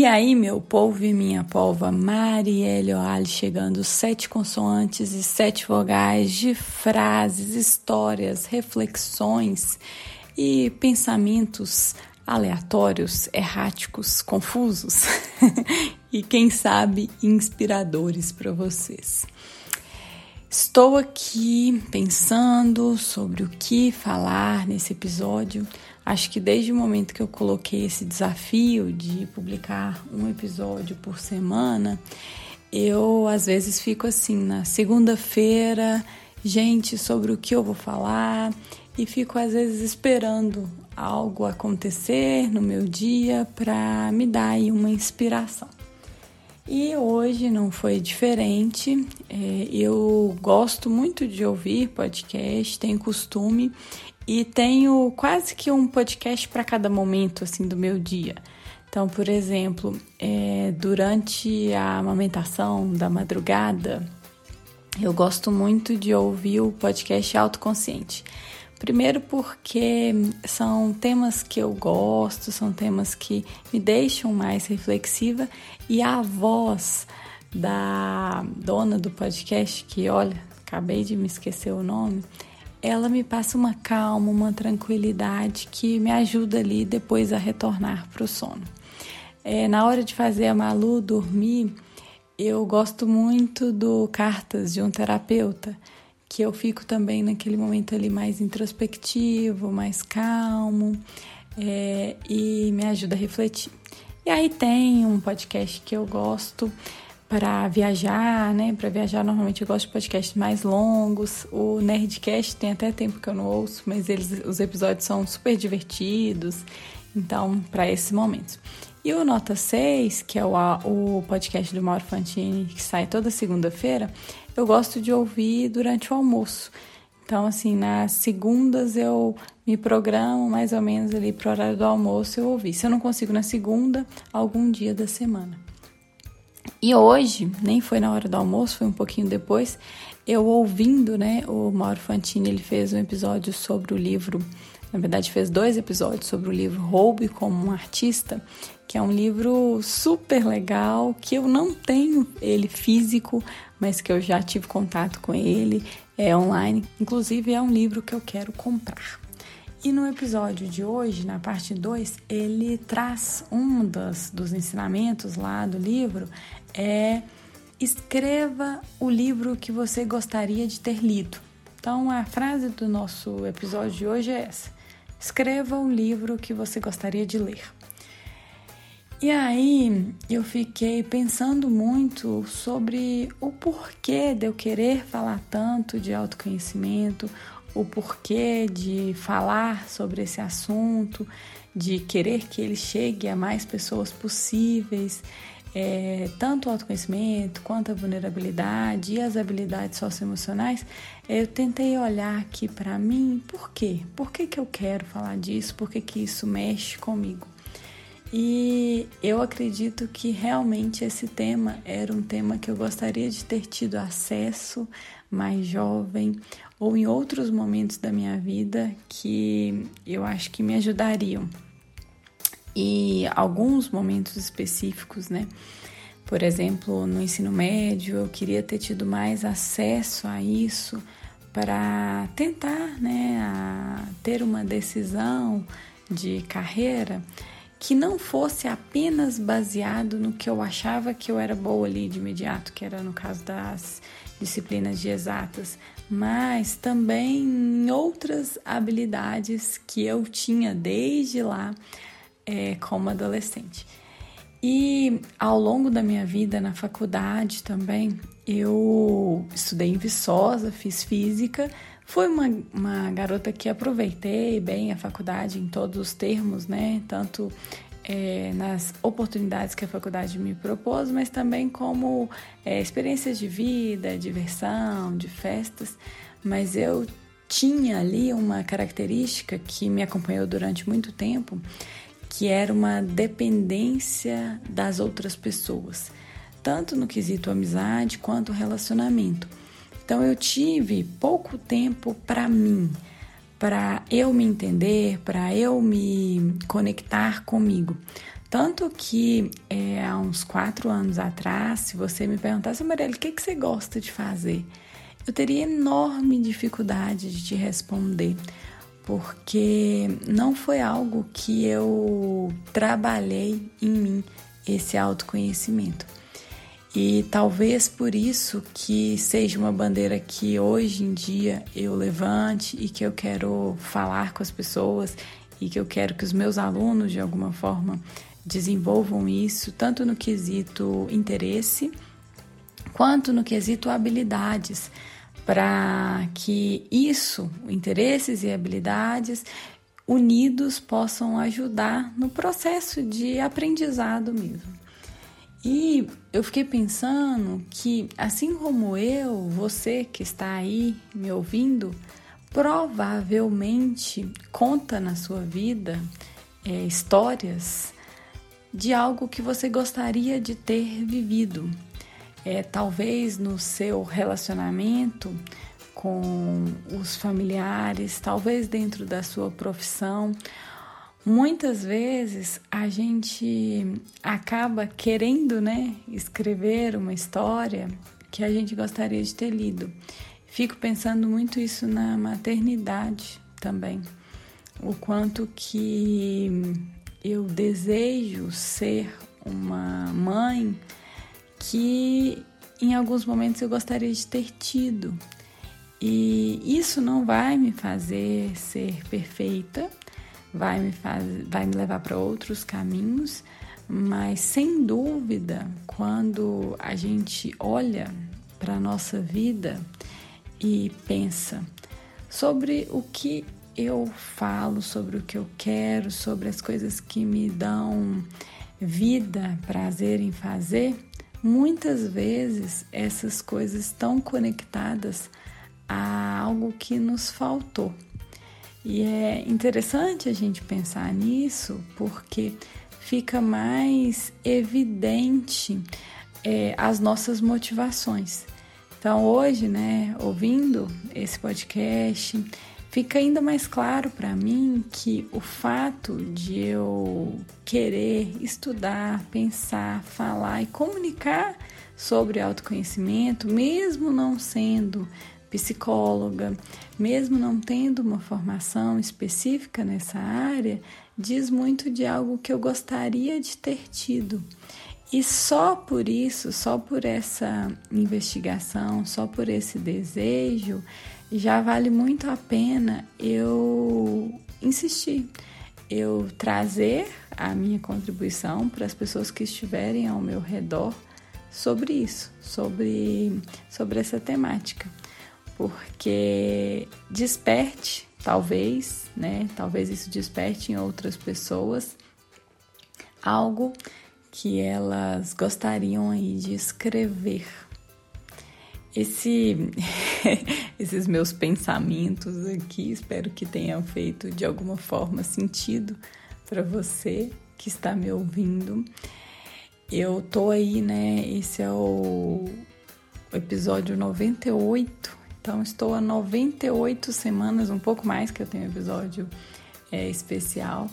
E aí, meu povo e minha polva, Marielle Oali chegando, sete consoantes e sete vogais de frases, histórias, reflexões e pensamentos aleatórios, erráticos, confusos e, quem sabe, inspiradores para vocês. Estou aqui pensando sobre o que falar nesse episódio. Acho que desde o momento que eu coloquei esse desafio de publicar um episódio por semana, eu às vezes fico assim na segunda-feira, gente, sobre o que eu vou falar, e fico às vezes esperando algo acontecer no meu dia para me dar aí uma inspiração. E hoje não foi diferente. É, eu gosto muito de ouvir podcast, tenho costume e tenho quase que um podcast para cada momento assim do meu dia. Então, por exemplo, é, durante a amamentação da madrugada, eu gosto muito de ouvir o podcast Autoconsciente. Primeiro porque são temas que eu gosto, são temas que me deixam mais reflexiva e a voz da dona do podcast, que olha, acabei de me esquecer o nome, ela me passa uma calma, uma tranquilidade que me ajuda ali depois a retornar para o sono. É, na hora de fazer a Malu dormir, eu gosto muito do Cartas de um Terapeuta que eu fico também naquele momento ali mais introspectivo, mais calmo é, e me ajuda a refletir. E aí tem um podcast que eu gosto para viajar, né? Para viajar normalmente eu gosto de podcasts mais longos. O Nerdcast tem até tempo que eu não ouço, mas eles, os episódios são super divertidos. Então, para esses momentos. E o Nota 6, que é o, o podcast do Mauro Fantini, que sai toda segunda-feira, eu gosto de ouvir durante o almoço. Então, assim, nas segundas eu me programo mais ou menos ali para o horário do almoço eu ouvir. Se eu não consigo na segunda, algum dia da semana. E hoje, nem foi na hora do almoço, foi um pouquinho depois, eu ouvindo, né, o Mauro Fantini, ele fez um episódio sobre o livro, na verdade fez dois episódios sobre o livro Roube como um Artista, que é um livro super legal, que eu não tenho ele físico, mas que eu já tive contato com ele, é online. Inclusive é um livro que eu quero comprar. E no episódio de hoje, na parte 2, ele traz um das, dos ensinamentos lá do livro, é escreva o livro que você gostaria de ter lido. Então a frase do nosso episódio de hoje é essa: escreva o livro que você gostaria de ler. E aí eu fiquei pensando muito sobre o porquê de eu querer falar tanto de autoconhecimento, o porquê de falar sobre esse assunto, de querer que ele chegue a mais pessoas possíveis, é, tanto o autoconhecimento quanto a vulnerabilidade e as habilidades socioemocionais. Eu tentei olhar aqui para mim, por quê? Por que, que eu quero falar disso? Por que, que isso mexe comigo? E eu acredito que realmente esse tema era um tema que eu gostaria de ter tido acesso mais jovem ou em outros momentos da minha vida que eu acho que me ajudariam. E alguns momentos específicos, né? Por exemplo, no ensino médio, eu queria ter tido mais acesso a isso para tentar, né, ter uma decisão de carreira que não fosse apenas baseado no que eu achava que eu era boa ali de imediato, que era no caso das disciplinas de exatas, mas também em outras habilidades que eu tinha desde lá é, como adolescente. E ao longo da minha vida na faculdade também, eu estudei em Viçosa, fiz física, Fui uma, uma garota que aproveitei bem a faculdade em todos os termos, né? Tanto é, nas oportunidades que a faculdade me propôs, mas também como é, experiências de vida, diversão, de festas. Mas eu tinha ali uma característica que me acompanhou durante muito tempo, que era uma dependência das outras pessoas, tanto no quesito amizade quanto relacionamento. Então eu tive pouco tempo para mim, para eu me entender, para eu me conectar comigo. Tanto que é, há uns quatro anos atrás, se você me perguntasse, Marielle, o que, que você gosta de fazer? Eu teria enorme dificuldade de te responder, porque não foi algo que eu trabalhei em mim, esse autoconhecimento. E talvez por isso que seja uma bandeira que hoje em dia eu levante e que eu quero falar com as pessoas e que eu quero que os meus alunos de alguma forma desenvolvam isso, tanto no quesito interesse quanto no quesito habilidades, para que isso, interesses e habilidades unidos possam ajudar no processo de aprendizado mesmo. E eu fiquei pensando que, assim como eu, você que está aí me ouvindo, provavelmente conta na sua vida é, histórias de algo que você gostaria de ter vivido. É, talvez no seu relacionamento com os familiares, talvez dentro da sua profissão Muitas vezes a gente acaba querendo, né, escrever uma história que a gente gostaria de ter lido. Fico pensando muito isso na maternidade também. O quanto que eu desejo ser uma mãe que em alguns momentos eu gostaria de ter tido. E isso não vai me fazer ser perfeita, vai me, faz, vai me levar para outros caminhos, mas sem dúvida, quando a gente olha para a nossa vida e pensa sobre o que eu falo, sobre o que eu quero, sobre as coisas que me dão vida, prazer em fazer, muitas vezes essas coisas estão conectadas a algo que nos faltou. E é interessante a gente pensar nisso porque fica mais evidente é, as nossas motivações. Então, hoje, né, ouvindo esse podcast, fica ainda mais claro para mim que o fato de eu querer estudar, pensar, falar e comunicar sobre autoconhecimento, mesmo não sendo psicóloga, mesmo não tendo uma formação específica nessa área, diz muito de algo que eu gostaria de ter tido. E só por isso, só por essa investigação, só por esse desejo, já vale muito a pena eu insistir, eu trazer a minha contribuição para as pessoas que estiverem ao meu redor sobre isso, sobre, sobre essa temática porque desperte, talvez, né? Talvez isso desperte em outras pessoas algo que elas gostariam aí de escrever. Esse, esses meus pensamentos aqui, espero que tenham feito de alguma forma sentido para você que está me ouvindo. Eu tô aí, né? Esse é o episódio 98 então, estou há 98 semanas, um pouco mais que eu tenho episódio é, especial,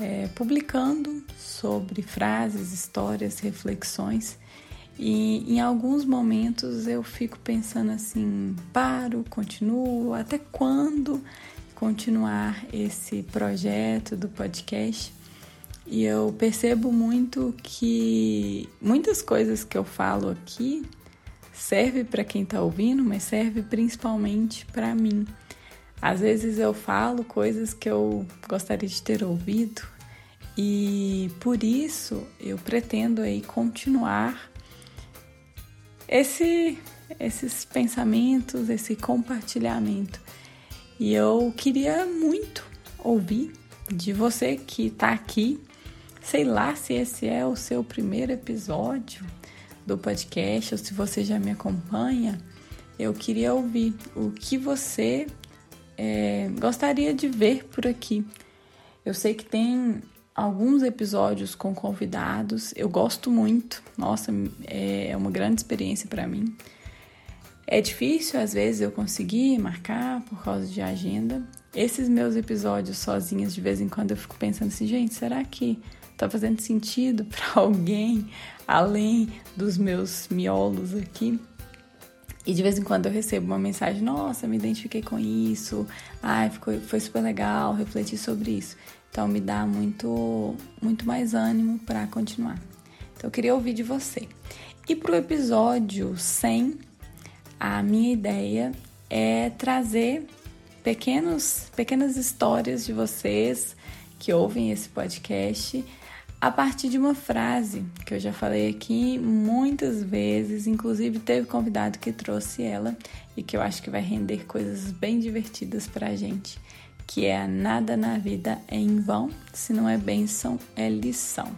é, publicando sobre frases, histórias, reflexões. E em alguns momentos eu fico pensando assim: paro, continuo, até quando continuar esse projeto do podcast? E eu percebo muito que muitas coisas que eu falo aqui serve para quem está ouvindo, mas serve principalmente para mim. Às vezes eu falo coisas que eu gostaria de ter ouvido e por isso eu pretendo aí continuar esse, esses pensamentos, esse compartilhamento. E eu queria muito ouvir de você que está aqui. Sei lá se esse é o seu primeiro episódio, do podcast, ou se você já me acompanha, eu queria ouvir o que você é, gostaria de ver por aqui. Eu sei que tem alguns episódios com convidados, eu gosto muito, nossa, é uma grande experiência para mim. É difícil às vezes eu conseguir marcar por causa de agenda. Esses meus episódios sozinhos, de vez em quando eu fico pensando assim, gente, será que tá fazendo sentido para alguém além dos meus miolos aqui. E de vez em quando eu recebo uma mensagem: Nossa, me identifiquei com isso, ai, ficou, foi super legal refletir sobre isso. Então me dá muito, muito mais ânimo para continuar. Então eu queria ouvir de você. E para o episódio 100, a minha ideia é trazer pequenos, pequenas histórias de vocês que ouvem esse podcast a partir de uma frase que eu já falei aqui muitas vezes, inclusive teve convidado que trouxe ela e que eu acho que vai render coisas bem divertidas pra gente, que é nada na vida é em vão, se não é bênção, é lição.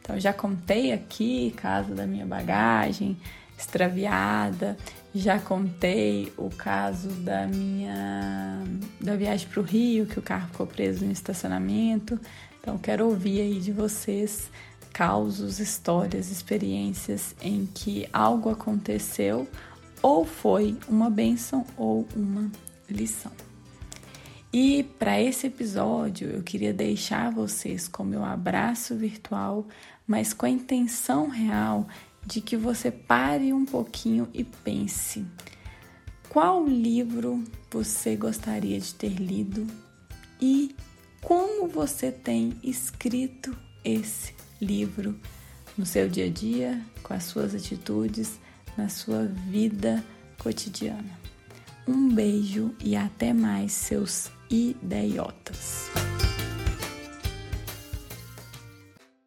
Então já contei aqui caso da minha bagagem extraviada, já contei o caso da minha da viagem para o Rio, que o carro ficou preso no estacionamento. Então, quero ouvir aí de vocês causos, histórias, experiências em que algo aconteceu ou foi uma benção ou uma lição. E para esse episódio, eu queria deixar vocês com meu abraço virtual, mas com a intenção real de que você pare um pouquinho e pense: qual livro você gostaria de ter lido e como você tem escrito esse livro no seu dia a dia, com as suas atitudes, na sua vida cotidiana. Um beijo e até mais, seus idiotas.